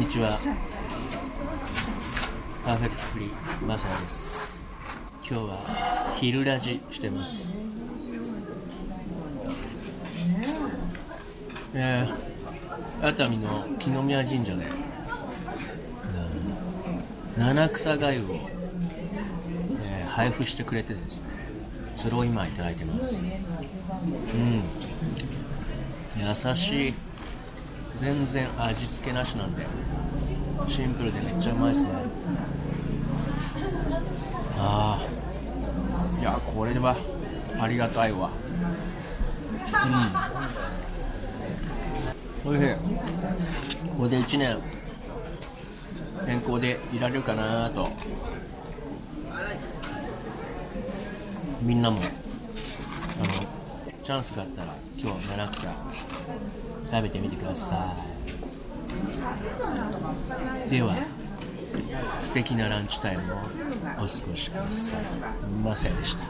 んにちは。パーフェクトフリー、マサヤです。今日は昼ラジしてます。えー、熱海の木の宮神社で、うん七草がゆを、えー配布してくれてですね、それを今いただいてます。うん。優しい。全然味付けなしなんで、シンプルでめっちゃうまいですね。ああ。いや、これはありがたいわ。うん。おいしい。これで1年、健康でいられるかなと。みんなも、あの、チャンスがあったら今日七草食べてみてください。では、素敵なランチタイムをお過ごしください。マサヤでした。